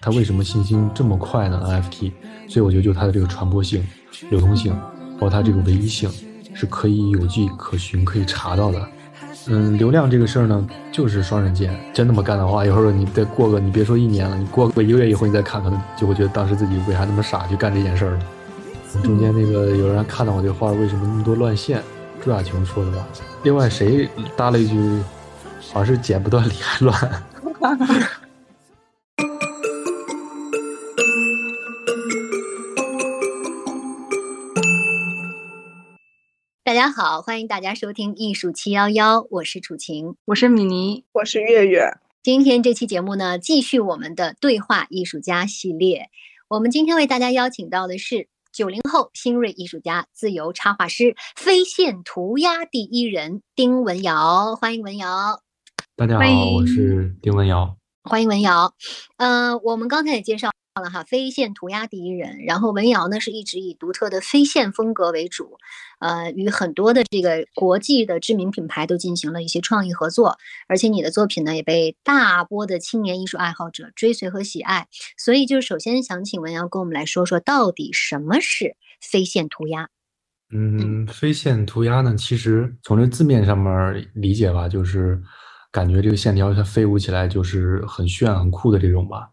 它为什么新兴这么快呢？NFT，所以我觉得就它的这个传播性、流通性，包括它这个唯一性，是可以有迹可循、可以查到的。嗯，流量这个事儿呢，就是双刃剑。真那么干的话，一会儿你再过个，你别说一年了，你过个一个月以后，你再看，可能就会觉得当时自己为啥那么傻去干这件事儿了。中间那个有人看到我这画，为什么那么多乱线？朱亚琼说的吧？另外谁搭了一句，好像是剪不断理还乱。家好，欢迎大家收听艺术七幺幺，我是楚晴，我是米妮，我是月月。今天这期节目呢，继续我们的对话艺术家系列。我们今天为大家邀请到的是九零后新锐艺术家、自由插画师、飞线涂鸦第一人丁文瑶，欢迎文瑶。大家好，我是丁文瑶，欢迎文瑶。嗯，我们刚才也介绍。了哈，飞线涂鸦第一人，然后文瑶呢是一直以独特的飞线风格为主，呃，与很多的这个国际的知名品牌都进行了一些创意合作，而且你的作品呢也被大波的青年艺术爱好者追随和喜爱，所以就首先想请文瑶跟我们来说说，到底什么是飞线涂鸦？嗯，飞线涂鸦呢，其实从这字面上面理解吧，就是感觉这个线条它飞舞起来就是很炫很酷的这种吧。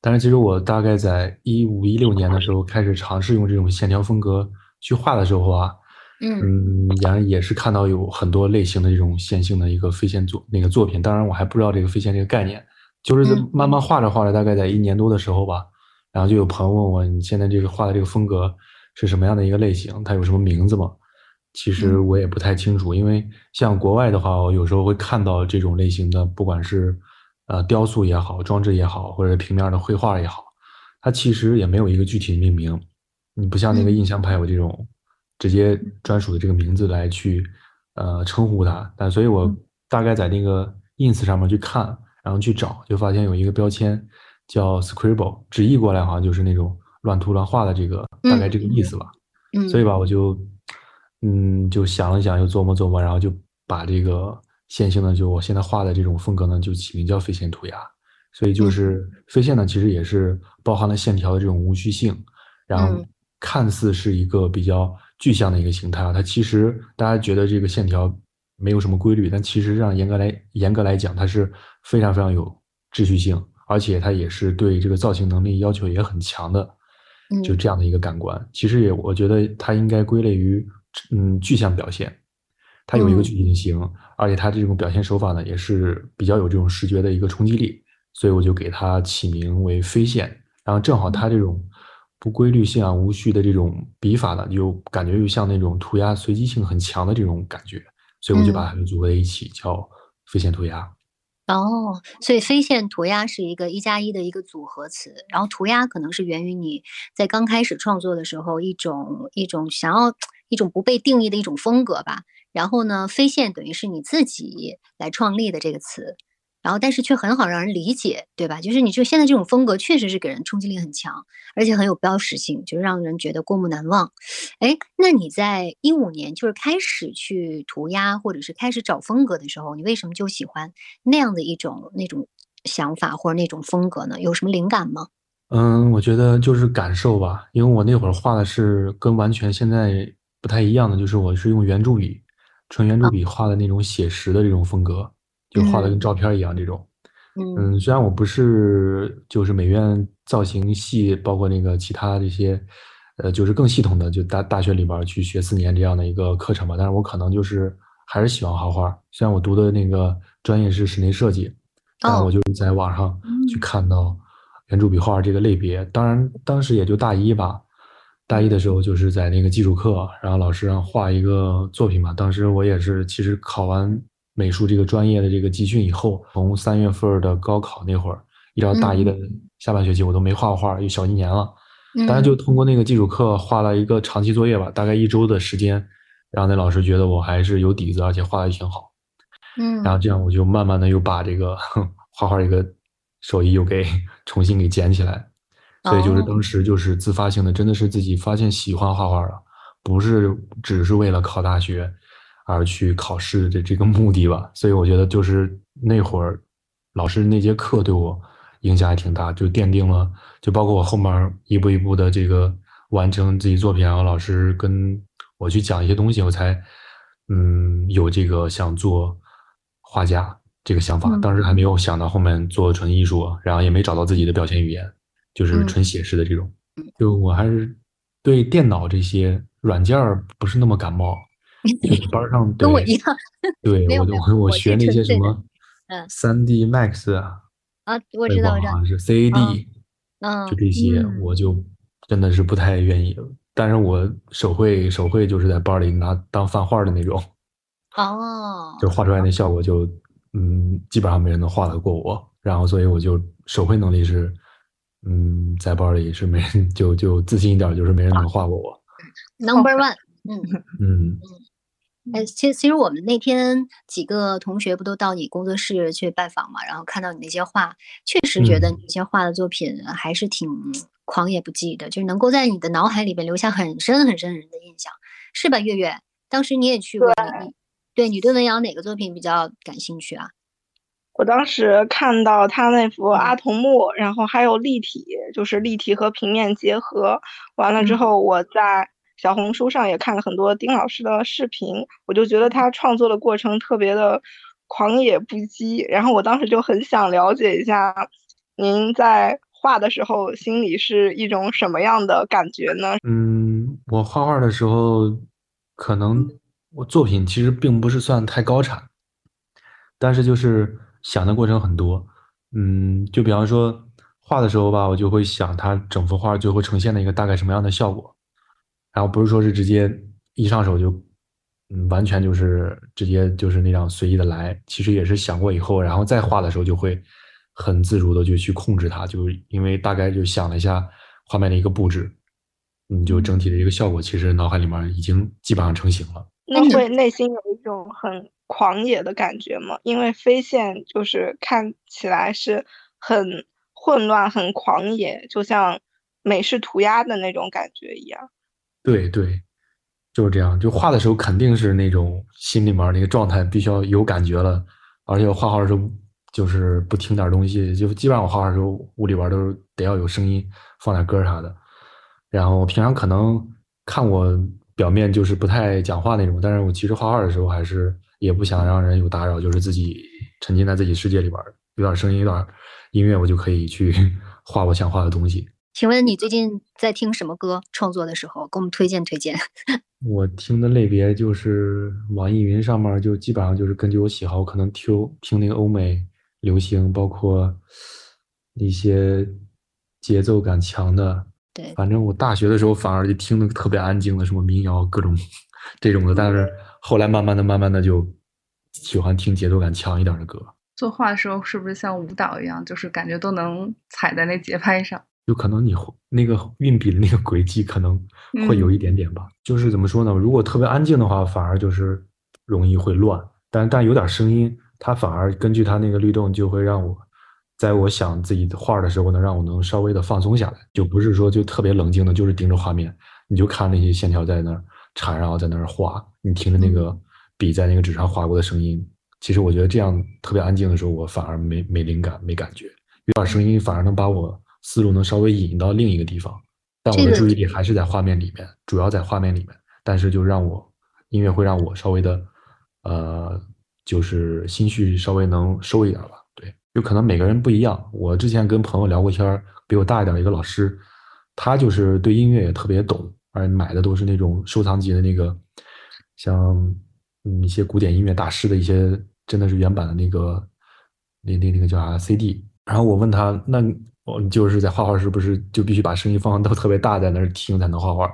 但是其实我大概在一五一六年的时候开始尝试用这种线条风格去画的时候啊，嗯，然后也是看到有很多类型的这种线性的一个飞线作那个作品。当然我还不知道这个飞线这个概念，就是慢慢画着画着，大概在一年多的时候吧，然后就有朋友问我，你现在这个画的这个风格是什么样的一个类型？它有什么名字吗？其实我也不太清楚，因为像国外的话，我有时候会看到这种类型的，不管是。呃，雕塑也好，装置也好，或者平面的绘画也好，它其实也没有一个具体的命名。你不像那个印象派有这种直接专属的这个名字来去呃称呼它。但所以我大概在那个 ins 上面去看，然后去找，就发现有一个标签叫 scribble，直译过来好像就是那种乱涂乱画的这个大概这个意思吧。嗯。所以吧，我就嗯就想了想，又琢磨琢磨，然后就把这个。线性呢，就我现在画的这种风格呢，就起名叫飞线涂鸦。所以就是飞线呢，其实也是包含了线条的这种无序性，然后看似是一个比较具象的一个形态啊。它其实大家觉得这个线条没有什么规律，但其实上严格来严格来讲，它是非常非常有秩序性，而且它也是对这个造型能力要求也很强的，就这样的一个感官。其实也我觉得它应该归类于嗯具象表现。它有一个具体的形，而且它这种表现手法呢，也是比较有这种视觉的一个冲击力，所以我就给它起名为飞线。然后正好它这种不规律性啊、无序的这种笔法呢，就感觉又像那种涂鸦随机性很强的这种感觉，所以我就把它们组合在一起，叫飞线涂鸦。哦，所以飞线涂鸦是一个一加一的一个组合词，然后涂鸦可能是源于你在刚开始创作的时候一种一种想要一种不被定义的一种风格吧。然后呢，飞线等于是你自己来创立的这个词，然后但是却很好让人理解，对吧？就是你就现在这种风格确实是给人冲击力很强，而且很有标识性，就让人觉得过目难忘。哎，那你在一五年就是开始去涂鸦，或者是开始找风格的时候，你为什么就喜欢那样的一种那种想法或者那种风格呢？有什么灵感吗？嗯，我觉得就是感受吧，因为我那会儿画的是跟完全现在不太一样的，就是我是用圆柱笔。纯圆珠笔画的那种写实的这种风格，就画的跟照片一样这种。嗯，虽然我不是就是美院造型系，包括那个其他这些，呃，就是更系统的，就大大学里边去学四年这样的一个课程吧。但是我可能就是还是喜欢画画。虽然我读的那个专业是室内设计，但我就是在网上去看到圆珠笔画这个类别。当然当时也就大一吧。大一的时候就是在那个基础课，然后老师让画一个作品嘛。当时我也是，其实考完美术这个专业的这个集训以后，从三月份的高考那会儿，一直到大一的下半学期，我都没画过画，又小一年了。当然就通过那个基础课画了一个长期作业吧，大概一周的时间，然后那老师觉得我还是有底子，而且画的也挺好。嗯，然后这样我就慢慢的又把这个 画画这个手艺又给 重新给捡起来。所以就是当时就是自发性的，真的是自己发现喜欢画画了，不是只是为了考大学而去考试的这个目的吧。所以我觉得就是那会儿老师那节课对我影响还挺大，就奠定了，就包括我后面一步一步的这个完成自己作品，然后老师跟我去讲一些东西，我才嗯有这个想做画家这个想法。当时还没有想到后面做纯艺术，然后也没找到自己的表现语言，就是纯写实的这种。就我还是对电脑这些软件不是那么感冒。班上 跟我一样，对我我我学那些什么，嗯，三 D Max 啊，啊，我知道，我知道，好像是 CAD，嗯，就这些，我就真的是不太愿意。但是我手绘手绘就是在班里拿当饭画的那种，哦，就画出来那效果就，嗯，基本上没人能画得过我。然后所以我就手绘能力是，嗯，在班里是没人就就自信一点，就是没人能画过我。Number one，嗯 嗯嗯。哎，其实其实我们那天几个同学不都到你工作室去拜访嘛，然后看到你那些画，确实觉得你那些画的作品还是挺狂野不羁的，就是能够在你的脑海里边留下很深很深很深的印象，是吧？月月，当时你也去过，你对你对文瑶哪个作品比较感兴趣啊？我当时看到他那幅阿童木，然后还有立体，就是立体和平面结合，完了之后我在。小红书上也看了很多丁老师的视频，我就觉得他创作的过程特别的狂野不羁。然后我当时就很想了解一下，您在画的时候心里是一种什么样的感觉呢？嗯，我画画的时候，可能我作品其实并不是算太高产，但是就是想的过程很多。嗯，就比方说画的时候吧，我就会想它整幅画最后呈现的一个大概什么样的效果。然后不是说是直接一上手就，嗯，完全就是直接就是那样随意的来，其实也是想过以后，然后再画的时候就会很自如的就去控制它，就因为大概就想了一下画面的一个布置，嗯，就整体的一个效果，其实脑海里面已经基本上成型了。那会内心有一种很狂野的感觉嘛？因为飞线就是看起来是很混乱、很狂野，就像美式涂鸦的那种感觉一样。对对，就是这样。就画的时候肯定是那种心里面那个状态必须要有感觉了，而且画画的时候就是不听点东西，就基本上我画画的时候屋里边都是得要有声音，放点歌啥的。然后平常可能看我表面就是不太讲话那种，但是我其实画画的时候还是也不想让人有打扰，就是自己沉浸在自己世界里边，有点声音，有点音乐，我就可以去 画我想画的东西。请问你最近在听什么歌？创作的时候给我们推荐推荐。我听的类别就是网易云上面就基本上就是根据我喜好，可能听听那个欧美流行，包括一些节奏感强的。对，反正我大学的时候反而就听的特别安静的，什么民谣各种 这种的。但是后来慢慢的、慢慢的就喜欢听节奏感强一点的歌。作画的时候是不是像舞蹈一样，就是感觉都能踩在那节拍上？就可能你那个运笔的那个轨迹可能会有一点点吧，就是怎么说呢？如果特别安静的话，反而就是容易会乱。但但有点声音，它反而根据它那个律动，就会让我在我想自己的画的时候，能让我能稍微的放松下来，就不是说就特别冷静的，就是盯着画面，你就看那些线条在那儿缠，然后在那儿画，你听着那个笔在那个纸上划过的声音。其实我觉得这样特别安静的时候，我反而没没灵感，没感觉。有点声音反而能把我。思路能稍微引到另一个地方，但我的注意力还是在画面里面，主要在画面里面。但是就让我音乐会让我稍微的，呃，就是心绪稍微能收一点吧。对，就可能每个人不一样。我之前跟朋友聊过天比我大一点一个老师，他就是对音乐也特别懂，而买的都是那种收藏级的那个，像嗯一些古典音乐大师的一些，真的是原版的那个，那那那个叫啥 CD。然后我问他那。我，就是在画画是不是就必须把声音放都特别大，在那儿听才能画画？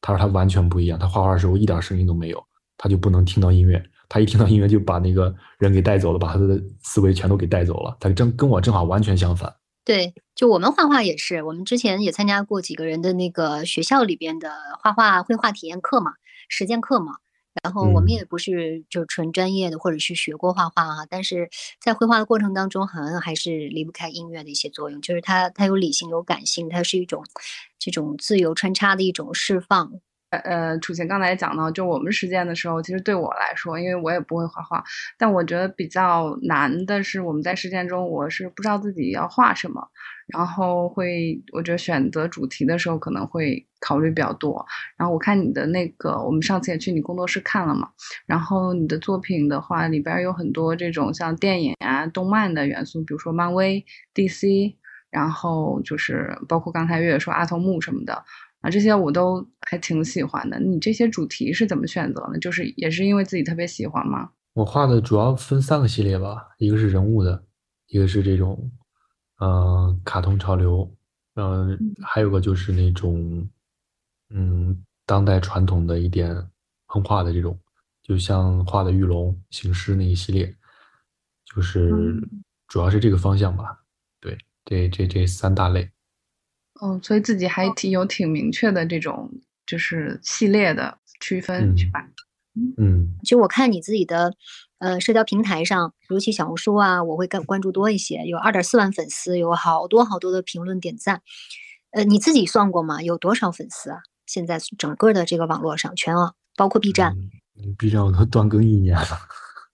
他说他完全不一样，他画画的时候一点声音都没有，他就不能听到音乐。他一听到音乐就把那个人给带走了，把他的思维全都给带走了。他正跟我正好完全相反。对，就我们画画也是，我们之前也参加过几个人的那个学校里边的画画绘画体验课嘛，实践课嘛。然后我们也不是就纯专业的，或者是学过画画啊，但是在绘画的过程当中，好像还是离不开音乐的一些作用。就是它，它有理性，有感性，它是一种这种自由穿插的一种释放。呃，楚晴刚才也讲到，就我们实践的时候，其实对我来说，因为我也不会画画，但我觉得比较难的是，我们在实践中，我是不知道自己要画什么，然后会，我觉得选择主题的时候可能会考虑比较多。然后我看你的那个，我们上次也去你工作室看了嘛，然后你的作品的话，里边有很多这种像电影啊、动漫的元素，比如说漫威、DC，然后就是包括刚才月月说阿童木什么的。啊，这些我都还挺喜欢的。你这些主题是怎么选择呢？就是也是因为自己特别喜欢吗？我画的主要分三个系列吧，一个是人物的，一个是这种，嗯，卡通潮流，嗯，还有个就是那种，嗯，当代传统的一点横画的这种，就像画的玉龙、行尸那一系列，就是主要是这个方向吧。对，这这这三大类。哦，所以自己还挺有挺明确的这种就是系列的区分，是吧？嗯，其实我看你自己的呃社交平台上，尤其小红书啊，我会更关注多一些，有二点四万粉丝，有好多好多的评论点赞。呃，你自己算过吗？有多少粉丝啊？现在整个的这个网络上全网，包括 B 站。B 站我都断更一年了。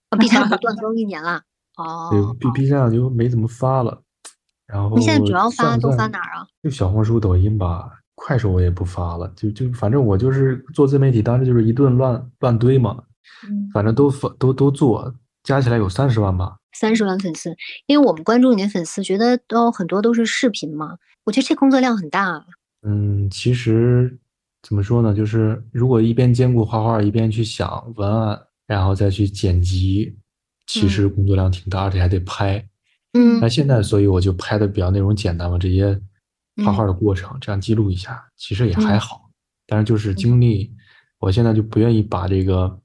啊，B 站 都断更一年了。哦。对，B B 站就没怎么发了。然后你现在主要发都发哪儿啊？就小红书、抖音吧，快手我也不发了。就就反正我就是做自媒体，当时就是一顿乱乱堆嘛。嗯，反正都发都都做，加起来有三十万吧。三十万粉丝，因为我们关注你的粉丝，觉得都很多都是视频嘛。我觉得这工作量很大。嗯，其实怎么说呢？就是如果一边兼顾画画，一边去想文案，然后再去剪辑，其实工作量挺大，而且还得拍。嗯，那现在，所以我就拍的比较内容简单嘛，这些画画的过程，这样记录一下，其实也还好。但是就是精力，我现在就不愿意把这个，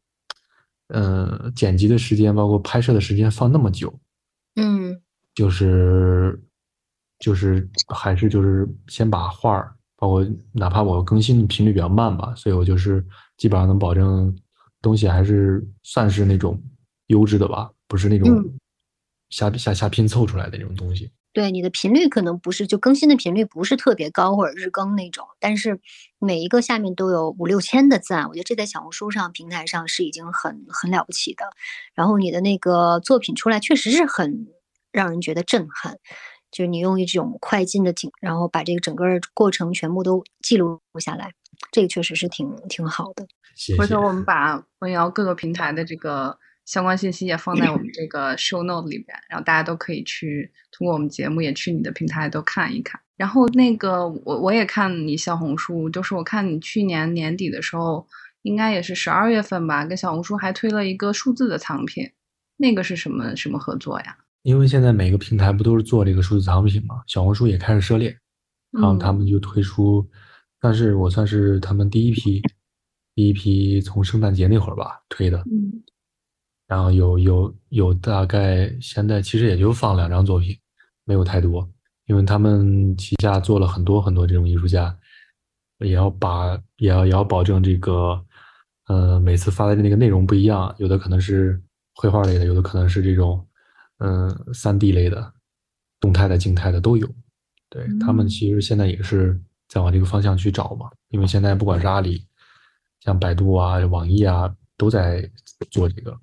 呃，剪辑的时间，包括拍摄的时间放那么久。嗯，就是就是还是就是先把画儿，包括哪怕我更新的频率比较慢吧，所以我就是基本上能保证东西还是算是那种优质的吧，不是那种。瞎瞎瞎拼凑出来的这种东西，对你的频率可能不是就更新的频率不是特别高或者日更那种，但是每一个下面都有五六千的赞，我觉得这在小红书上平台上是已经很很了不起的。然后你的那个作品出来确实是很让人觉得震撼，就是你用一种快进的景，然后把这个整个过程全部都记录下来，这个确实是挺挺好的。回头我们把文瑶各个平台的这个。相关信息也放在我们这个 show note 里边，然后大家都可以去通过我们节目也去你的平台都看一看。然后那个我我也看你小红书，就是我看你去年年底的时候，应该也是十二月份吧，跟小红书还推了一个数字的藏品，那个是什么什么合作呀？因为现在每个平台不都是做这个数字藏品嘛，小红书也开始涉猎，然后他们就推出，但是我算是他们第一批，第一批从圣诞节那会儿吧推的。嗯。然后有有有大概现在其实也就放两张作品，没有太多，因为他们旗下做了很多很多这种艺术家，也要把也要也要保证这个，呃，每次发的那个内容不一样，有的可能是绘画类的，有的可能是这种，嗯，三 D 类的，动态的、静态的都有。对他们其实现在也是在往这个方向去找嘛，因为现在不管是阿里、像百度啊、网易啊，都在做这个。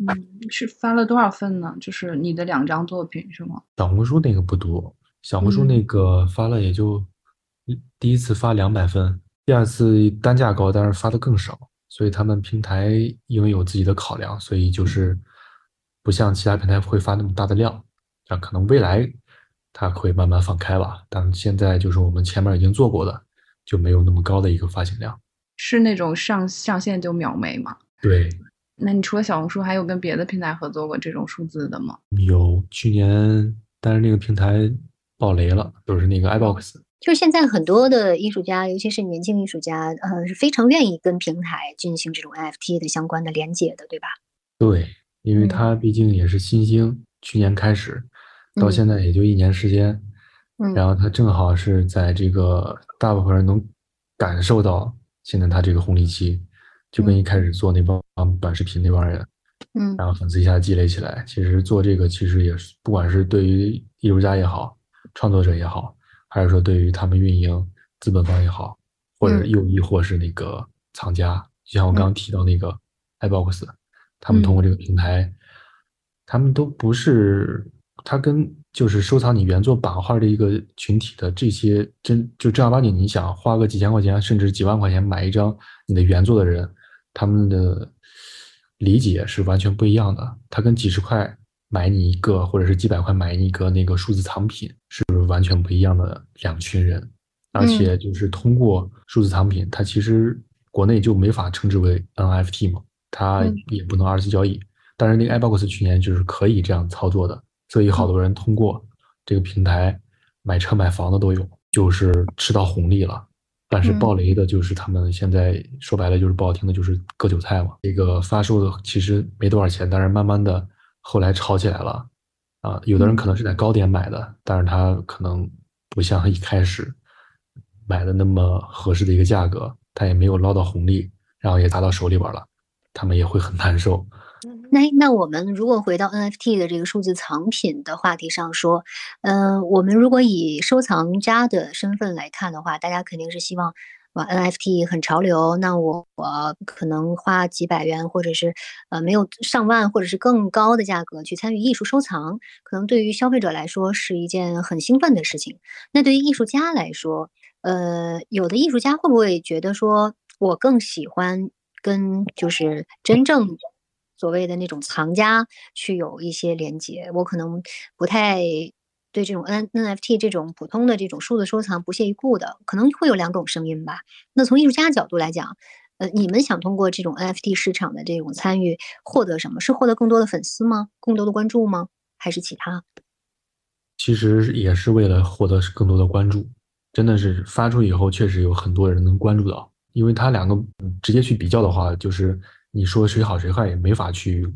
嗯，是发了多少份呢？就是你的两张作品是吗？小红书那个不多，小红书那个发了也就第一次发两百份，第二次单价高，但是发的更少。所以他们平台因为有自己的考量，所以就是不像其他平台会发那么大的量。那，可能未来它会慢慢放开吧。但现在就是我们前面已经做过的，就没有那么高的一个发行量。是那种上上线就秒没吗？对。那你除了小红书，还有跟别的平台合作过这种数字的吗？有，去年，但是那个平台爆雷了，就是那个 iBox。就是现在很多的艺术家，尤其是年轻艺术家，呃，是非常愿意跟平台进行这种 NFT 的相关的连接的，对吧？对，因为它毕竟也是新兴，去年开始，到现在也就一年时间，嗯，然后它正好是在这个大部分人能感受到现在它这个红利期。就跟一开始做那帮短视频那帮人，嗯，然后粉丝一下积累起来，其实做这个其实也是，不管是对于艺术家也好，创作者也好，还是说对于他们运营资本方也好，或者又亦或是那个藏家，就像我刚刚提到那个 iBox，他们通过这个平台，他们都不是他跟就是收藏你原作版画的一个群体的这些真就正儿八经，你想花个几千块钱甚至几万块钱买一张你的原作的人，他们的理解是完全不一样的。他跟几十块买你一个，或者是几百块买你一个那个数字藏品，是完全不一样的两群人。而且就是通过数字藏品，它其实国内就没法称之为 NFT 嘛，它也不能二次交易。但是那个 iBox 去年就是可以这样操作的，所以好多人通过这个平台买车买房的都有，就是吃到红利了。但是暴雷的就是他们现在说白了就是不好听的，就是割韭菜嘛。这个发售的其实没多少钱，但是慢慢的后来炒起来了啊。有的人可能是在高点买的，但是他可能不像一开始。买的那么合适的一个价格，他也没有捞到红利，然后也砸到手里边了，他们也会很难受。那那我们如果回到 NFT 的这个数字藏品的话题上说，嗯，我们如果以收藏家的身份来看的话，大家肯定是希望，哇，NFT 很潮流，那我我可能花几百元或者是呃没有上万或者是更高的价格去参与艺术收藏，可能对于消费者来说是一件很兴奋的事情。那对于艺术家来说，呃，有的艺术家会不会觉得说，我更喜欢跟就是真正所谓的那种藏家去有一些连接？我可能不太对这种 N NFT 这种普通的这种数字收藏不屑一顾的，可能会有两种声音吧。那从艺术家角度来讲，呃，你们想通过这种 NFT 市场的这种参与获得什么？是获得更多的粉丝吗？更多的关注吗？还是其他？其实也是为了获得更多的关注。真的是发出以后，确实有很多人能关注到，因为他两个直接去比较的话，就是你说谁好谁坏也没法去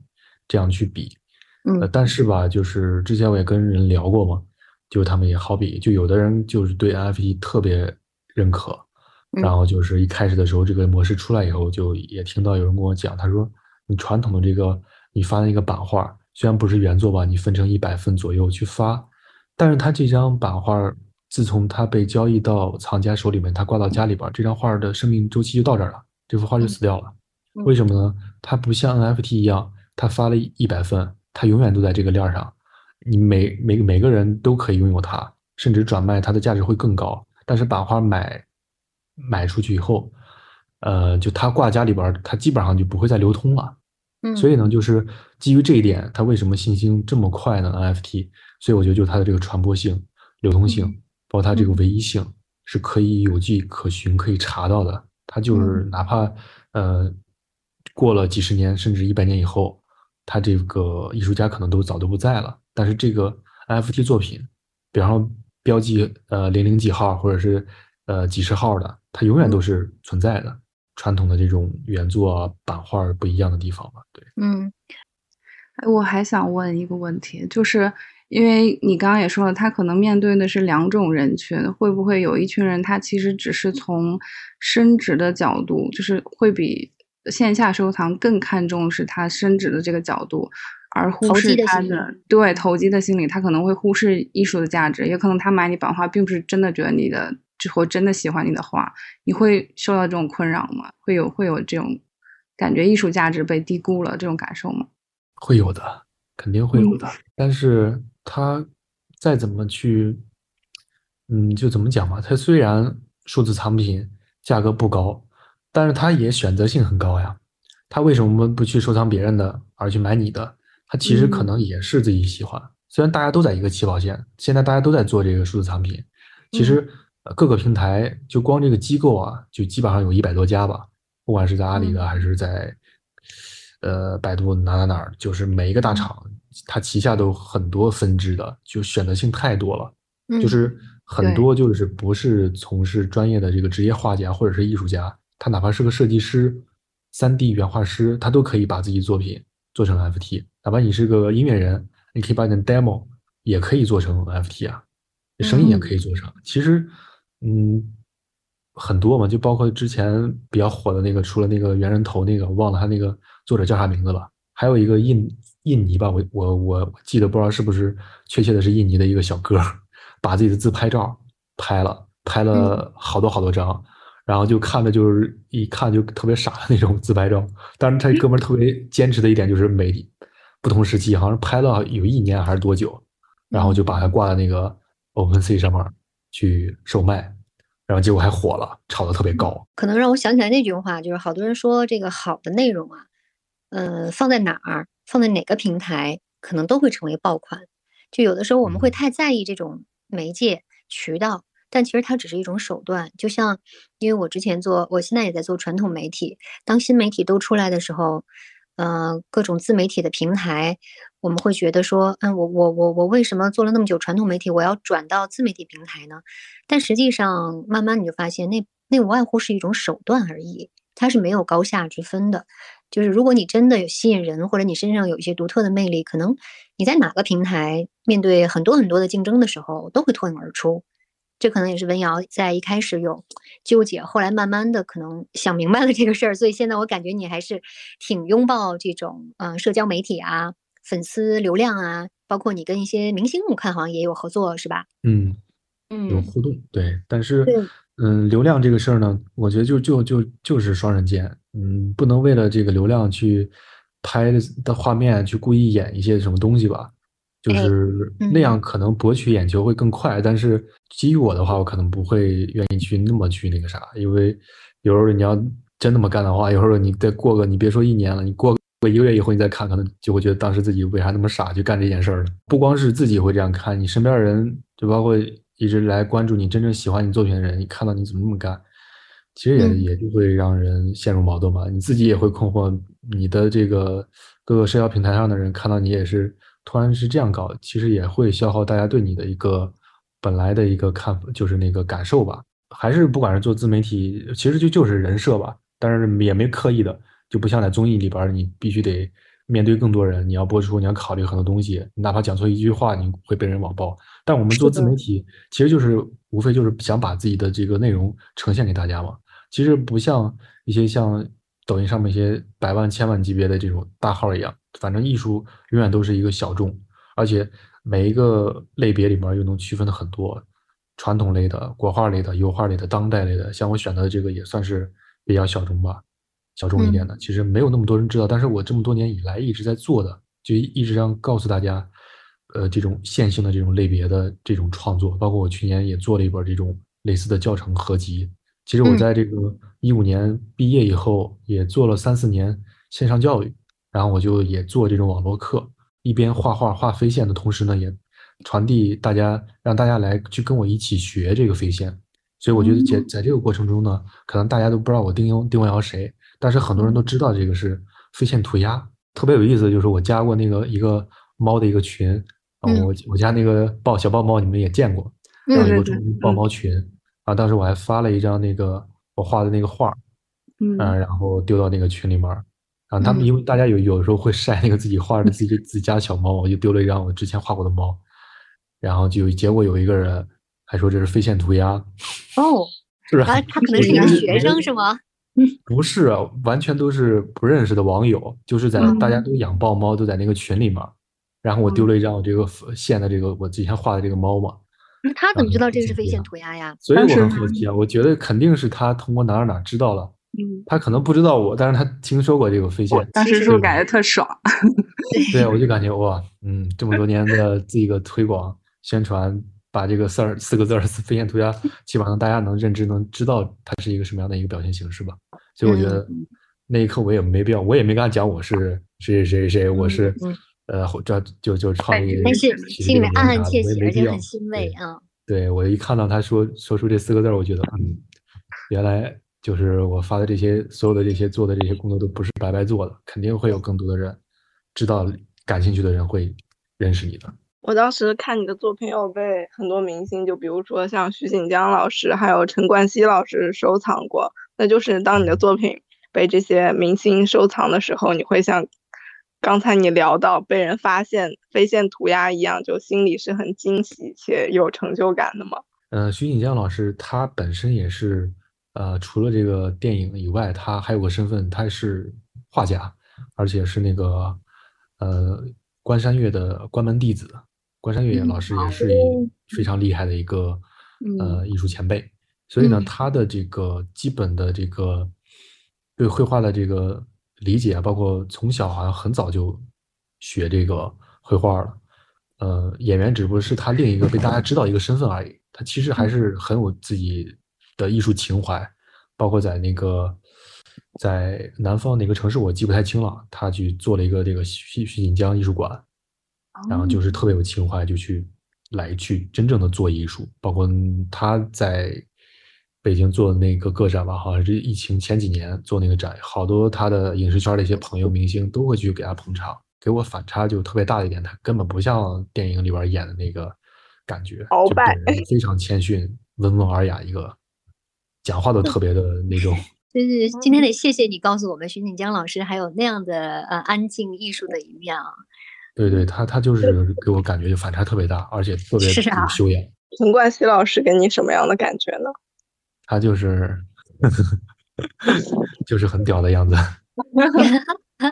这样去比。嗯，但是吧，就是之前我也跟人聊过嘛，就他们也好比，就有的人就是对 NFT 特别认可，然后就是一开始的时候这个模式出来以后，就也听到有人跟我讲，他说你传统的这个你发的一个版画，虽然不是原作吧，你分成一百份左右去发，但是他这张版画。自从它被交易到藏家手里面，它挂到家里边，这张画的生命周期就到这儿了，这幅画就死掉了。为什么呢？它不像 NFT 一样，它发了一百份，它永远都在这个链上，你每每每个人都可以拥有它，甚至转卖它的价值会更高。但是把花买买出去以后，呃，就它挂家里边，它基本上就不会再流通了。所以呢，就是基于这一点，它为什么信心这么快呢？NFT，所以我觉得就它的这个传播性、流通性。包括它这个唯一性是可以有迹可循、可以查到的。它就是哪怕呃过了几十年甚至一百年以后，他这个艺术家可能都早都不在了。但是这个 NFT 作品，比方说标记呃零零几号或者是呃几十号的，它永远都是存在的。传统的这种原作版画不一样的地方吧？对，嗯，我还想问一个问题，就是。因为你刚刚也说了，他可能面对的是两种人群，会不会有一群人，他其实只是从升值的角度，就是会比线下收藏更看重是它升值的这个角度，而忽视它的对投机的心理，他可能会忽视艺术的价值，也可能他买你版画并不是真的觉得你的，或真的喜欢你的画，你会受到这种困扰吗？会有会有这种感觉艺术价值被低估了这种感受吗？会有的，肯定会有的，但是。他再怎么去，嗯，就怎么讲嘛？它虽然数字藏品价格不高，但是他也选择性很高呀。他为什么不去收藏别人的，而去买你的？他其实可能也是自己喜欢。虽然大家都在一个起跑线，现在大家都在做这个数字藏品，其实各个平台就光这个机构啊，就基本上有一百多家吧。不管是在阿里的还是在呃百度哪哪哪儿，就是每一个大厂。它旗下都很多分支的，就选择性太多了，就是很多就是不是从事专业的这个职业画家或者是艺术家，他哪怕是个设计师、三 D 原画师，他都可以把自己作品做成 FT。哪怕你是个音乐人，你可以把你的 demo 也可以做成 FT 啊，声音也可以做成。其实，嗯，很多嘛，就包括之前比较火的那个，除了那个猿人头那个，我忘了他那个作者叫啥名字了，还有一个印。印尼吧，我我我记得不知道是不是确切的是印尼的一个小哥，把自己的自拍照拍了，拍了好多好多张，然后就看的就是一看就特别傻的那种自拍照。但是他哥们儿特别坚持的一点就是每不同时期，好像拍了有一年还是多久，然后就把它挂在那个 OpenSea 上面去售卖，然后结果还火了，炒得特别高。可能让我想起来那句话，就是好多人说这个好的内容啊，呃，放在哪儿，放在哪个平台，可能都会成为爆款。就有的时候我们会太在意这种媒介渠道。但其实它只是一种手段，就像，因为我之前做，我现在也在做传统媒体。当新媒体都出来的时候，嗯，各种自媒体的平台，我们会觉得说，嗯，我我我我为什么做了那么久传统媒体，我要转到自媒体平台呢？但实际上，慢慢你就发现，那那无外乎是一种手段而已，它是没有高下之分的。就是如果你真的有吸引人，或者你身上有一些独特的魅力，可能你在哪个平台面对很多很多的竞争的时候，都会脱颖而出。这可能也是文瑶在一开始有纠结，后来慢慢的可能想明白了这个事儿，所以现在我感觉你还是挺拥抱这种嗯社交媒体啊、粉丝流量啊，包括你跟一些明星，我看好像也有合作，是吧？嗯嗯，有互动对，但是嗯流量这个事儿呢，我觉得就就就就是双刃剑，嗯，不能为了这个流量去拍的画面去故意演一些什么东西吧。就是那样，可能博取眼球会更快。但是基于我的话，我可能不会愿意去那么去那个啥，因为有时候你要真那么干的话，有时候你再过个，你别说一年了，你过过一个月以后你再看，可能就会觉得当时自己为啥那么傻去干这件事儿了。不光是自己会这样看，你身边的人，就包括一直来关注你、真正喜欢你作品的人，你看到你怎么那么干，其实也也就会让人陷入矛盾嘛。你自己也会困惑，你的这个各个社交平台上的人看到你也是。突然是这样搞，其实也会消耗大家对你的一个本来的一个看法，就是那个感受吧。还是不管是做自媒体，其实就就是人设吧。但是也没刻意的，就不像在综艺里边，你必须得面对更多人，你要播出，你要考虑很多东西，哪怕讲错一句话，你会被人网暴。但我们做自媒体，其实就是无非就是想把自己的这个内容呈现给大家嘛。其实不像一些像。抖音上面一些百万、千万级别的这种大号一样，反正艺术永远都是一个小众，而且每一个类别里面又能区分的很多，传统类的、国画类的、油画类的、当代类的，像我选择的这个也算是比较小众吧，小众一点的，其实没有那么多人知道。但是我这么多年以来一直在做的，就一直让告诉大家，呃，这种线性的这种类别的这种创作，包括我去年也做了一本这种类似的教程合集。其实我在这个一五年毕业以后，也做了三四年线上教育，然后我就也做这种网络课，一边画画画飞线的同时呢，也传递大家让大家来去跟我一起学这个飞线。所以我觉得在在这个过程中呢，可能大家都不知道我丁丁文瑶谁，但是很多人都知道这个是飞线涂鸦。特别有意思的就是我加过那个一个猫的一个群，我我家那个豹小豹猫你们也见过，然后有个豹猫群。啊，当时我还发了一张那个我画的那个画，嗯，然后丢到那个群里面，然后他们因为大家有有时候会晒那个自己画的自己自己家小猫，我就丢了一张我之前画过的猫，然后就结果有一个人还说这是飞线涂鸦，哦，是他他可能是一个学生是吗？不是，完全都是不认识的网友，就是在大家都养豹猫都在那个群里面，然后我丢了一张我这个线的这个我之前画的这个猫嘛。那他怎么知道这个是非线涂鸦呀？所以我很好奇啊，我觉得肯定是他通过哪哪哪知道了。嗯，他可能不知道我，但是他听说过这个飞线。当时是不是感觉特爽？对，我就感觉哇，嗯，这么多年的这个推广宣传，把这个四儿四个字儿飞线涂鸦，基本上大家能认知能知道它是一个什么样的一个表现形式吧。所以我觉得那一刻我也没必要，我也没跟他讲我是谁谁谁谁，我是。呃，这就就创业，但是心里面暗暗窃喜，而且很欣慰啊。对我一看到他说说出这四个字，我觉得，嗯，原来就是我发的这些所有的这些做的这些工作都不是白白做的，肯定会有更多的人知道，感兴趣的人会认识你的。我当时看你的作品有被很多明星，就比如说像徐锦江老师，还有陈冠希老师收藏过。那就是当你的作品被这些明星收藏的时候，你会像。刚才你聊到被人发现飞线涂鸦一样，就心里是很惊喜且有成就感的吗？呃，徐锦江老师他本身也是，呃，除了这个电影以外，他还有个身份，他是画家，而且是那个呃关山月的关门弟子。关山月老师也是非常厉害的一个呃艺术前辈。所以呢，嗯他的这个基本的这个对绘画的这个理解啊，包括从小好像很早就学这个绘画了。呃，演员只不过是他另一个被大家知道一个身份而已。他其实还是很有自己的艺术情怀，包括在那个在南方哪个城市我记不太清了，他去做了一个这个徐徐锦江艺术馆，然后就是特别有情怀，就去来去真正的做艺术。包括他在北京做的那个个展吧，好像是疫情前几年做那个展，好多他的影视圈的一些朋友明星都会去给他捧场。给我反差就特别大的一点，他根本不像电影里边演的那个感觉，就鳌拜本人非常谦逊、温文尔雅一个，讲话都特别的那种。就 是今天得谢谢你告诉我们徐锦江老师还有那样的呃安静艺术的一面啊。对对，他他就是给我感觉就反差特别大，而且特别有修养。陈冠希老师给你什么样的感觉呢？他就是 就是很屌的样子，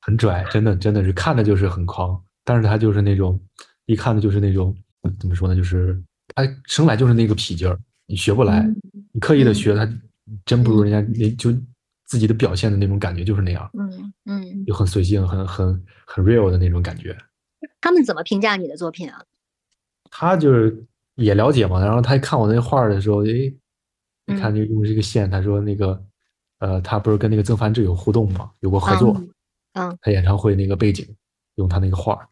很拽，真的真的是看着就是很狂，但是他就是那种一看的就是那种怎么说呢，就是他生来就是那个痞劲儿，你学不来，你刻意的学他，真不如人家那就自己的表现的那种感觉就是那样，嗯嗯，就很随性，很很很 real 的那种感觉。他们怎么评价你的作品啊？他就是也了解嘛，然后他一看我那画的时候，诶，一看就用这个线，他说那个，呃，他不是跟那个曾梵志有互动嘛，有过合作，嗯他演唱会那个背景用他那个画儿，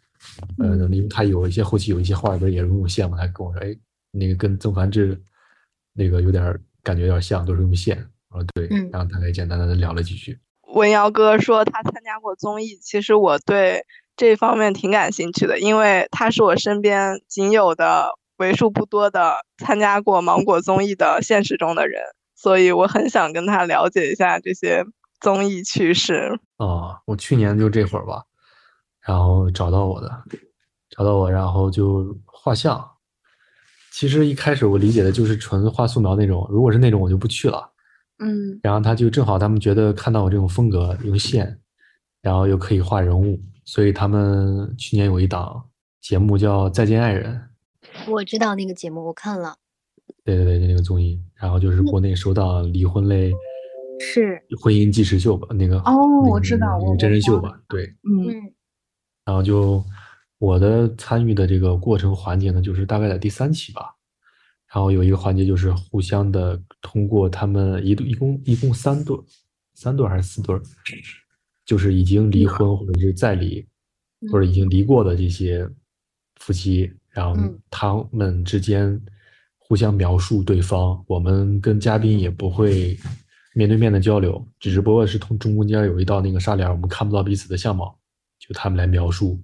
呃，嗯。因为他有一些后期有一些画儿不是也是用线嘛，他跟我说，哎，那个跟曾梵志那个有点感觉有点像，都是用线，我说对，嗯然后大概简单的聊了几句，文瑶哥说他参加过综艺，其实我对这方面挺感兴趣的，因为他是我身边仅有的为数不多的参加过芒果综艺的现实中的人，所以我很想跟他了解一下这些综艺趣事。啊，我去年就这会儿吧，然后找到我的，找到我，然后就画像。其实一开始我理解的就是纯画素描那种，如果是那种我就不去了。嗯然后他就正好他们觉得看到我这种风格用线，然后又可以画人物，所以他们去年有一档节目叫《再见爱人》，我知道那个节目，我看了，对对对，就那个综艺，然后就是国内首档离婚类是，婚姻纪实秀吧，那个哦我知道我那个真人秀吧，对。嗯嗯。然后就我的参与的这个过程环节呢，就是大概在第三期吧。然后有一个环节就是互相的通过他们一对一共一共三对儿，三对儿还是四对儿，就是已经离婚或者是再离，或者已经离过的这些夫妻，然后嗯他们之间互相描述对方。我们跟嘉宾也不会面对面的交流，只不过是通中间有一道那个纱帘，我们看不到彼此的相貌，就他们来描述，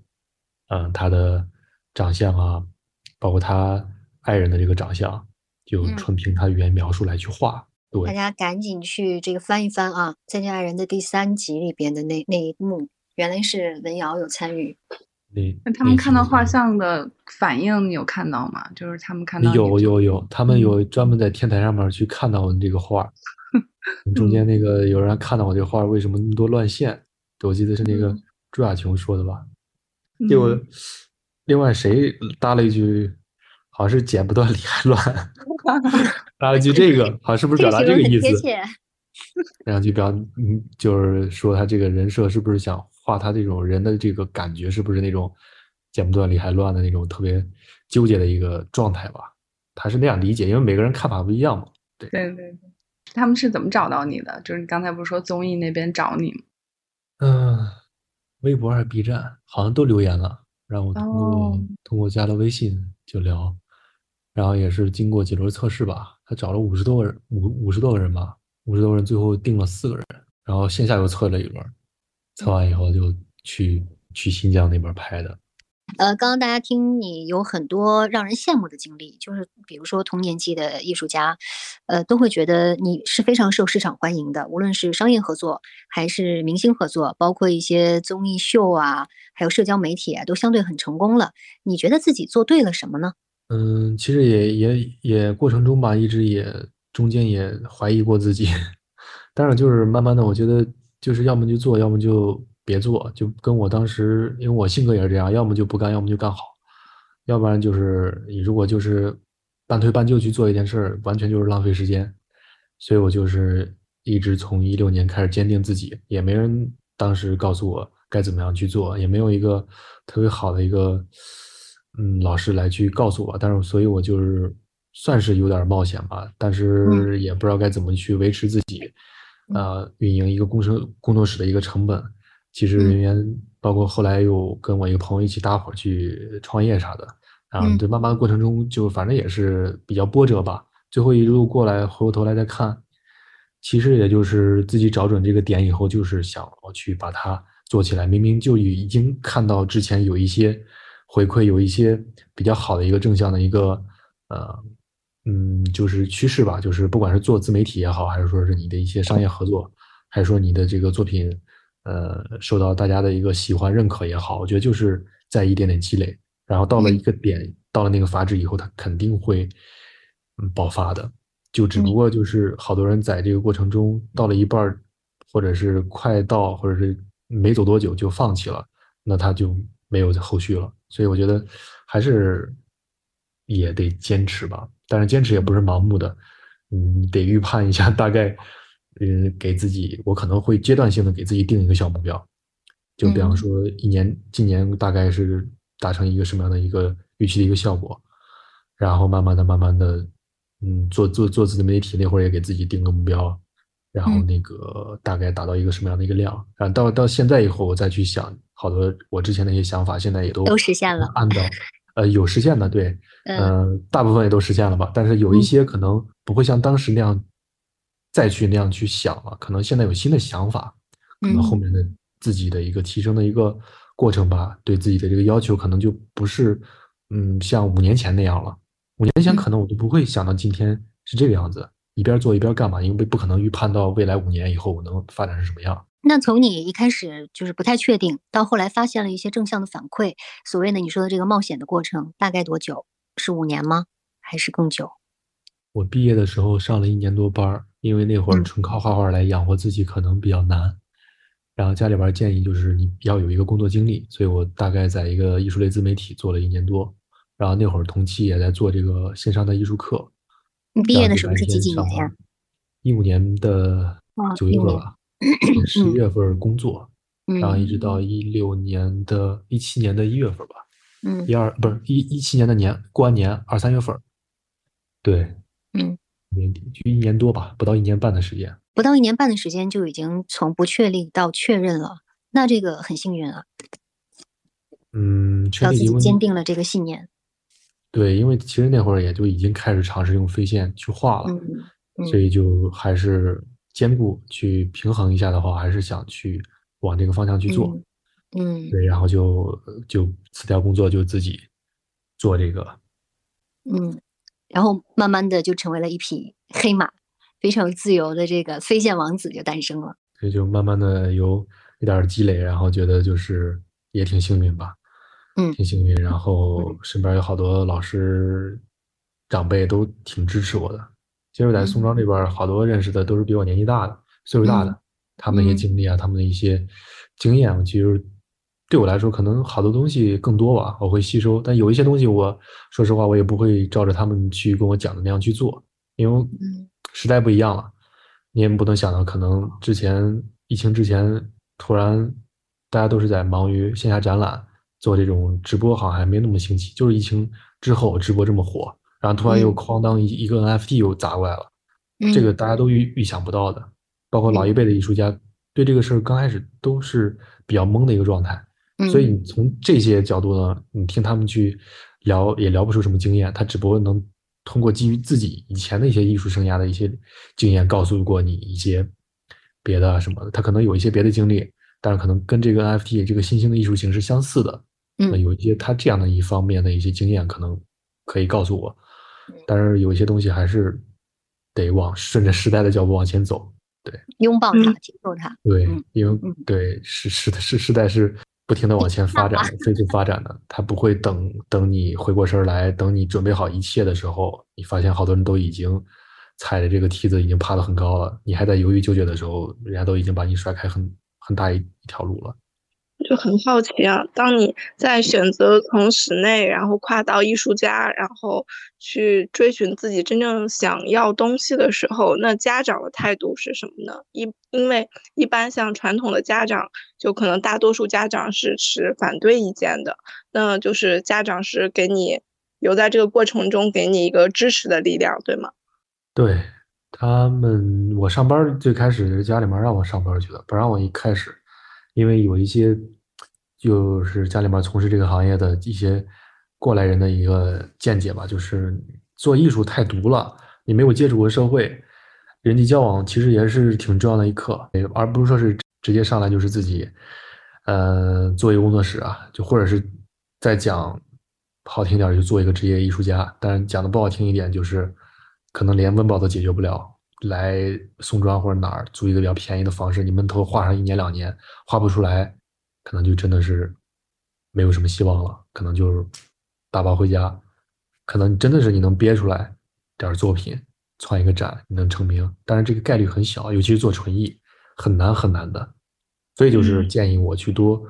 嗯、他的长相啊，包括他爱人的这个长相，就嗯纯凭他语言描述来去画。对大，家赶紧去这个翻一翻啊，《再见爱人》的第三集里边的那那一幕，原来是文瑶有参与。那那他们看到画像。的反应，你有看到吗？就是他们看到有有有，他们嗯有专门在天台上面去看到我这个画儿，中间那个有人看到我这个画为什么那么多乱线？我记得是那个嗯朱亚琼说的吧。结果嗯另外谁搭了一句，好像是剪不断理还乱，搭了一句这个，好像是不是表达这个意思？形容很贴切。然后就表嗯，就是说他这个人设是不是想画他这种人的这个感觉，是不是那种剪不断理还乱的那种特别纠结的一个状态吧？他是那样理解，因为每个人看法不一样嘛。对对对，他们是怎么找到你的？就是你刚才不是说综艺那边找你吗？嗯，微博还是 B 站，好像都留言了，让我通过、哦通过加了微信就聊，然后也是经过几轮测试吧，他找了五十多个人，五五十多个人吧，五十多个人，最后定了四个人，然后线下又测了一轮，测完以后就去去新疆那边拍的。呃，刚刚大家听你有很多让人羡慕的经历，就是比如说同年纪的艺术家，呃，都会觉得你是非常受市场欢迎的，无论是商业合作还是明星合作，包括一些综艺秀啊，还有社交媒体啊，都相对很成功了。你觉得自己做对了什么呢？嗯，其实也也也过程中吧，一直也中间也怀疑过自己，但是就是慢慢的，我觉得就是要么就做，要么就别做，就跟我当时，因为我性格也是这样，要么就不干，要么就干好，要不然就是你如果就是半推半就去做一件事儿，完全就是浪费时间。所以我就是一直从一六年开始坚定自己，也没人当时告诉我该怎么样去做，也没有一个特别好的一个嗯老师来去告诉我。但是，所以我就是算是有点冒险吧，但是也不知道该怎么去维持自己，呃，运营一个工程工作室的一个成本。其实人员包括后来又跟我一个朋友一起搭伙去创业啥的，然后这慢慢的过程中就反正也是比较波折吧。最后一路过来，回过头来再看，其实也就是自己找准这个点以后，就是想要去把它做起来。明明就已经看到之前有一些回馈，有一些比较好的一个正向的一个呃嗯，就是趋势吧。就是不管是做自媒体也好，还是说是你的一些商业合作，还是说你的这个作品呃受到大家的一个喜欢认可也好，我觉得就是在一点点积累，然后到了一个点，到了那个阀值以后，它肯定会。嗯，爆发的，就只不过就是好多人在这个过程中到了一半儿，或者是快到，或者是没走多久就放弃了，那他就没有后续了。所以我觉得还是也得坚持吧，但是坚持也不是盲目的，嗯，得预判一下大概，嗯，给自己我可能会阶段性的给自己定一个小目标，就比方说一年，今年大概是达成一个什么样的一个预期的一个效果，然后慢慢的、慢慢的。嗯，做做做自媒体那会儿也给自己定个目标，然后那个大概达到一个什么样的一个量，然后到到现在以后我再去想，好多我之前那些想法现在也都都实现了，按照 呃有实现的，对，嗯，大部分也都实现了吧，但是有一些可能不会像当时那样再去那样去想了，可能现在有新的想法，可能后面的自己的一个提升的一个过程吧，对自己的这个要求可能就不是嗯像五年前那样了。五年前可能我都不会想到今天是这个样子，一边做一边干嘛，因为不可能预判到未来五年以后我能发展成什么样。那从你一开始就是不太确定，到后来发现了一些正向的反馈，所谓的你说的这个冒险的过程，大概多久？是五年吗？还是更久？我毕业的时候上了一年多班儿，因为那会儿纯靠画画来养活自己可能比较难，然后家里边建议就是你要有一个工作经历，所以我大概在一个艺术类自媒体做了一年多。然后那会儿同期也在做这个线上的艺术课。你毕业的时候是几几年呀？一五年的九月份吧，十一月份工作，然后一直到一六年的一七年的一月份吧。嗯。一二不是一一七年的年过完年二三月份。对。嗯。年底就一年多吧，不到一年半的时间。不到一年半的时间就已经从不确定到确认了，那这个很幸运啊。嗯，让自己坚定了这个信念。对，因为其实那会儿也就已经开始尝试用飞线去画了，所以就还是兼顾去平衡一下的话，还是想去往这个方向去做。嗯，对，然后就就辞掉工作，就自己做这个。嗯，然后慢慢的就成为了一匹黑马，非常自由的这个飞线王子就诞生了。所以就慢慢的有一点积累，然后觉得就是也挺幸运吧。嗯，挺幸运，然后身边有好多老师、长辈都挺支持我的。其实，在宋庄这边，好多认识的都是比我年纪大的、岁数大的，他们一些经历啊，他们的一些经验，其实对我来说，可能好多东西更多吧，我会吸收。但有一些东西，我说实话，我也不会照着他们去跟我讲的那样去做，因为时代不一样了。你也不能想到，可能之前疫情之前，突然大家都是在忙于线下展览。做这种直播好像还没那么兴起，就是疫情之后直播这么火，然后突然又哐当一一个 NFT 又砸过来了，这个大家都预预想不到的，包括老一辈的艺术家对这个事儿刚开始都是比较懵的一个状态，所以你从这些角度呢，你听他们去聊也聊不出什么经验，他只不过能通过基于自己以前的一些艺术生涯的一些经验告诉过你一些别的什么的，他可能有一些别的经历，但是可能跟这个 NFT 这个新兴的艺术形式相似的。那有一些他这样的一方面的一些经验，可能可以告诉我，但是有一些东西还是得往顺着时代的脚步往前走。对，拥抱它，接受它。对，因为对时时时时代是不停的往前发展、飞速发展的，它不会等等你回过神来，等你准备好一切的时候，你发现好多人都已经踩着这个梯子已经爬得很高了，你还在犹豫纠结的时候，人家都已经把你甩开很很大一一条路了。就很好奇啊，当你在选择从室内，然后跨到艺术家，然后去追寻自己真正想要东西的时候，那家长的态度是什么呢？一因为一般像传统的家长，就可能大多数家长是持反对意见的，那就是家长是给你留在这个过程中，给你一个支持的力量，对吗？对他们，我上班最开始家里面让我上班去的，不让我一开始。因为有一些就是家里面从事这个行业的一些过来人的一个见解吧，就是做艺术太毒了，你没有接触过社会，人际交往其实也是挺重要的一课，而不是说是直接上来就是自己，呃，做一个工作室啊，就或者是在讲好听点就做一个职业艺术家，但是讲的不好听一点就是可能连温饱都解决不了。来宋庄或者哪儿租一个比较便宜的房式，你闷头画上一年两年，画不出来，可能就真的是没有什么希望了，可能就是打包回家。可能真的是你能憋出来点作品，创一个展，你能成名，但是这个概率很小，尤其是做纯艺，很难很难的。所以就是建议我去多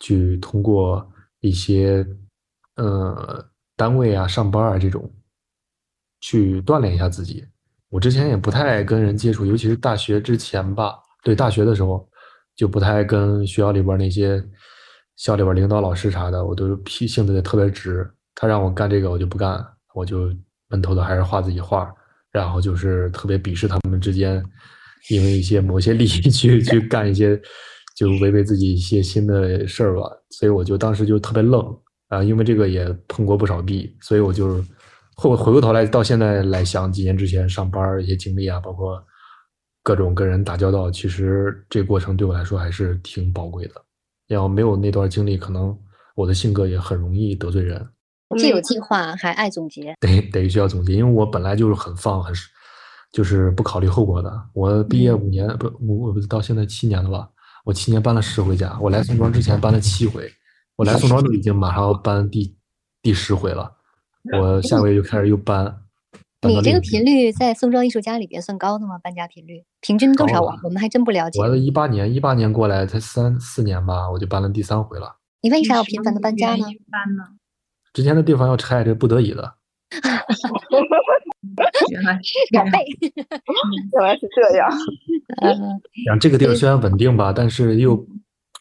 去通过一些呃单位啊、上班啊这种去锻炼一下自己。我之前也不太爱跟人接触，尤其是大学之前吧。对，大学的时候就不太爱跟学校里边那些校里边领导、老师啥的，我都脾性子也特别直。他让我干这个，我就不干，我就闷头的还是画自己画。然后就是特别鄙视他们之间，因为一些某些利益去去干一些就违背自己一些新的事儿吧。所以我就当时就特别愣啊，因为这个也碰过不少壁，所以我就。回回过头来，到现在来想几年之前上班一些经历啊，包括各种跟人打交道，其实这过程对我来说还是挺宝贵的。要没有那段经历，可能我的性格也很容易得罪人。既有计划还爱总结，得得需要总结，因为我本来就是很放，很就是不考虑后果的。我毕业五年，不我我到现在七年了吧？我七年搬了十回家。我来宋庄之前搬了七回，我来宋庄都已经马上要搬第第十回了。我下个月就开始又搬。你这个频率在宋庄艺术家里边算高的吗？搬家频率平均多少啊？我们还真不了解。我一八年，一八年过来才三四年吧，我就搬了第三回了。你为啥要频繁的搬家呢？搬呢？之前的地方要拆，这不得已的。原来两倍，原来是这样。嗯，讲这个地儿虽然稳定吧，但是又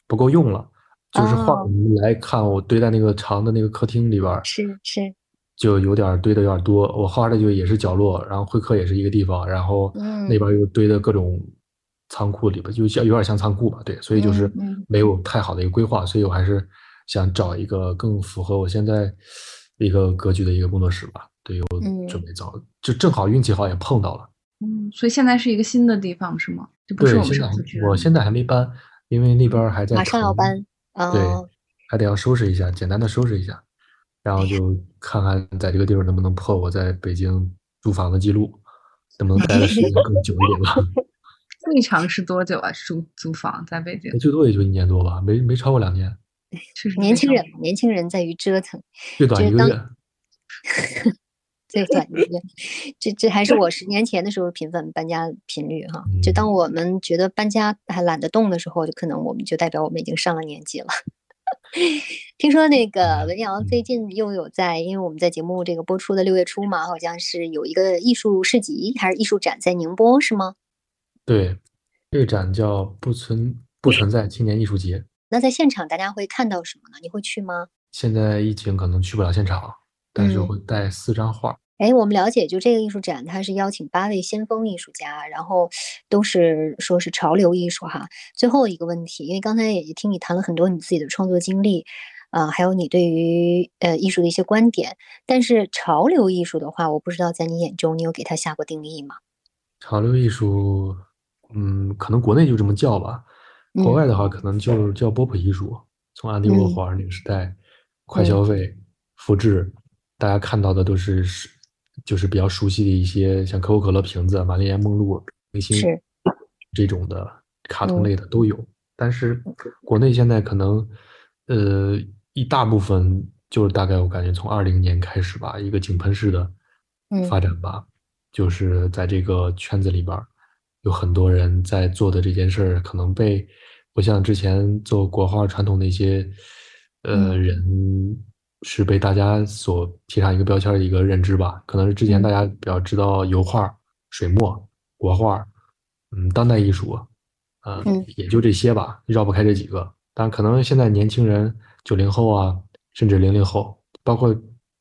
不够用了。就是画来看，我堆在那个长的那个客厅里边，是是。就有点堆的有点多，我画的就也是角落，然后会客也是一个地方，然后那边又堆的各种仓库里边，就像有点像仓库吧，对，所以就是没有太好的一个规划，所以我还是想找一个更符合我现在一个格局的一个工作室吧，对我准备找，就正好运气好也碰到了，嗯，所以现在是一个新的地方是吗？对，现在我现在还没搬，因为那边还在马上要搬，对，还得要收拾一下，简单的收拾一下。然后就看看在这个地方能不能破我在北京租房的记录，能不能待的时间更久一点吧。最长是多久啊？租租房在北京？最多也就一年多吧，没没超过两年。年轻人，年轻人在于折腾。最短一个月。最短一个月，这这还是我十年前的时候频繁搬家频率哈。就当我们觉得搬家还懒得动的时候，就可能我们就代表我们已经上了年纪了。听说那个文瑶最近又有在，因为我们在节目这个播出的六月初嘛，好像是有一个艺术市集还是艺术展在宁波，是吗？对，这个展叫“不存不存在青年艺术节 ”。那在现场大家会看到什么呢？你会去吗？现在疫情可能去不了现场，但是会带四张画。哎，我们了解，就这个艺术展，它是邀请八位先锋艺术家，然后都是说是潮流艺术哈。最后一个问题，因为刚才也听你谈了很多你自己的创作经历，啊，还有你对于呃艺术的一些观点。但是潮流艺术的话，我不知道在你眼中，你有给它下过定义吗？潮流艺术，嗯，可能国内就这么叫吧，国外的话可能就叫波普艺术。从安迪沃霍尔那个时代，快消费、复制，大家看到的都是是。就是比较熟悉的一些，像可口可乐瓶子、玛丽莲梦露、明星这种的卡通类的都有。但是国内现在可能，呃，一大部分就是大概我感觉从二零年开始吧，一个井喷式的发展吧，就是在这个圈子里边，有很多人在做的这件事儿，可能被不像之前做国画传统的一些呃嗯。人是被大家所贴上一个标签的一个认知吧。可能是之前嗯大家比较知道油画、水墨、国画，嗯，当代艺术，呃嗯，也就这些吧，绕不开这几个。但可能现在年轻人，九零后啊，甚至零零后，包括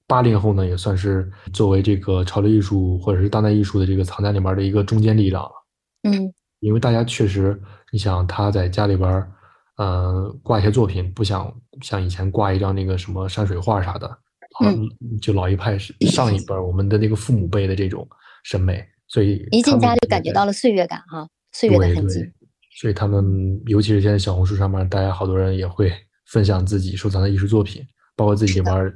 八零后呢，也算是作为这个潮流艺术或者是当代艺术的这个藏家里面的一个中坚力量了。嗯因为大家确实，你想他在家里边儿，呃，挂一些作品，不想像以前挂一张那个什么山水画啥的，好嗯就老一派上一辈儿我们的那个父母辈的这种审美，所以一进家就感觉到了岁月感哈，岁月的对痕迹。，所以他们尤其是现在小红书上面，大家好多人也会 分享自己收藏的艺术作品，包括自己里边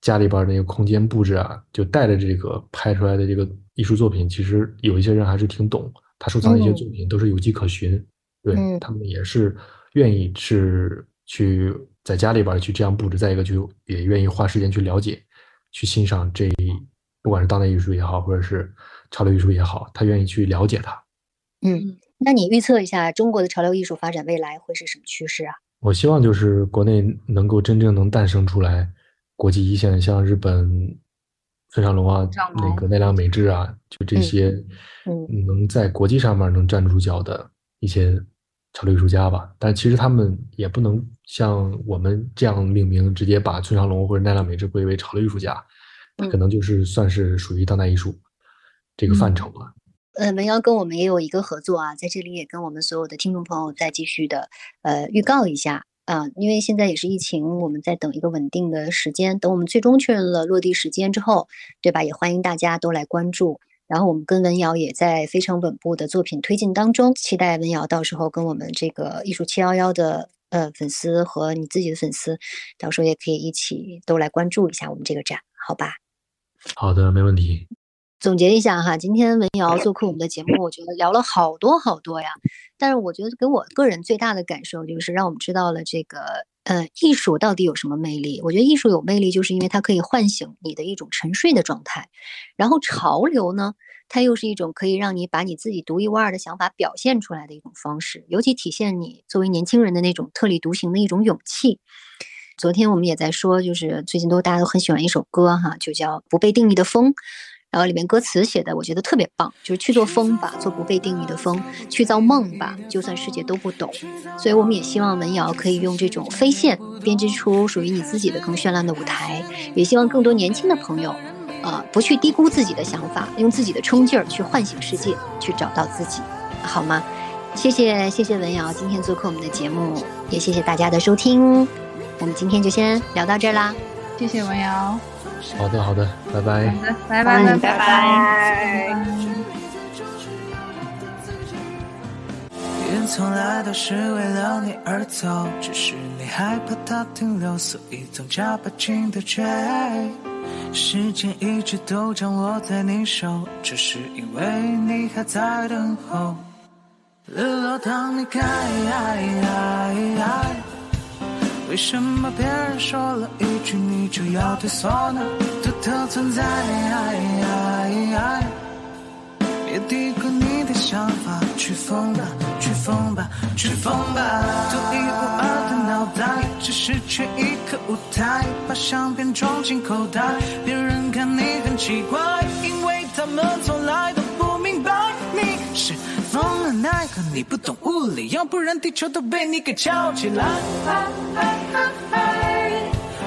家里边那个空间布置啊，就带着这个拍出来的这个艺术作品，其实有一些人还是挺懂，他收藏的一些嗯作品都是有迹可循，对嗯他们也是愿意是去在家里边儿去这样布置，再一个就也愿意花时间去了解、去欣赏这一不管是当代艺术也好，或者是潮流艺术也好，他愿意去了解它。嗯，那你预测一下中国的潮流艺术发展未来会是什么趋势啊？我希望就是国内能够真正能诞生出来国际一线，像日本村上隆啊，那个奈良美智啊，就这嗯些嗯能在国际上面能站住脚的一些潮流艺术家吧。但其实他们也不能像我们这样命名，直接把村上隆或者奈良美智归为潮流艺术家，他可嗯能就是算是属于当代艺术这个范畴了。呃，文瑶跟我们也有一个合作啊，在这里也跟我们所有的听众朋友再继续的呃预告一下啊，因为现在也是疫情，我们在等一个稳定的时间，等我们最终确认了落地时间之后，对吧？也欢迎大家都来关注。然后我们跟文瑶也在非常稳步的作品推进当中，期待文瑶到时候跟我们这个艺术七幺幺的呃粉丝和你自己的粉丝，到时候也可以一起都来关注一下我们这个展，好吧？好的，没问题。总结一下哈，今天文瑶做客我们的节目，我觉得聊了好多好多呀。但是我觉得给我个人最大的感受就是让我们知道了这个呃艺术到底有什么魅力。我觉得艺术有魅力，就是因为它可以唤醒你的一种沉睡的状态。然后潮流呢，它又是一种可以让你把你自己独一无二的想法表现出来的一种方式，尤其体现你作为年轻人的那种特立独行的一种勇气。昨天我们也在说，就是最近都大家都很喜欢一首歌哈，就叫《不被定义的风》。然后里面歌词写的我觉得特别棒，就是去做风吧，做不被定义的风，去造梦吧，就算世界都不懂。所以我们也希望文瑶可以用这种飞线编织出属于你自己的更绚烂的舞台，也希望更多年轻的朋友，呃，不去低估自己的想法，用自己的冲劲儿去唤醒世界，去找到自己，好吗？谢谢谢谢文瑶今天做客我们的节目，也谢谢大家的收听。我们今天就先聊到这儿啦。谢谢文瑶，好的，好的，拜拜。好的，拜拜拜拜拜。也从来都是为了你而走，只是你害怕它停留，所以总加把劲的追。时间一直都掌握在你手，只是因为你还在等候。日落当你开，为什么别人说了一句你就要退缩呢？独特存在。别低估你的想法，去疯吧，去疯吧，去疯吧！独一无二的脑袋，只是缺一个舞台，把相片装进口袋。别人看你很奇怪，因为他们从来都不奈何你不懂物理，要不然地球都被你给翘起来。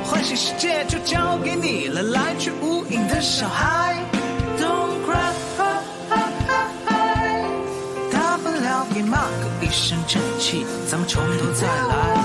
幻想世界就交给你了，来去无影的小孩。Don't cry。大不了给骂个一声争气，咱们从头再来。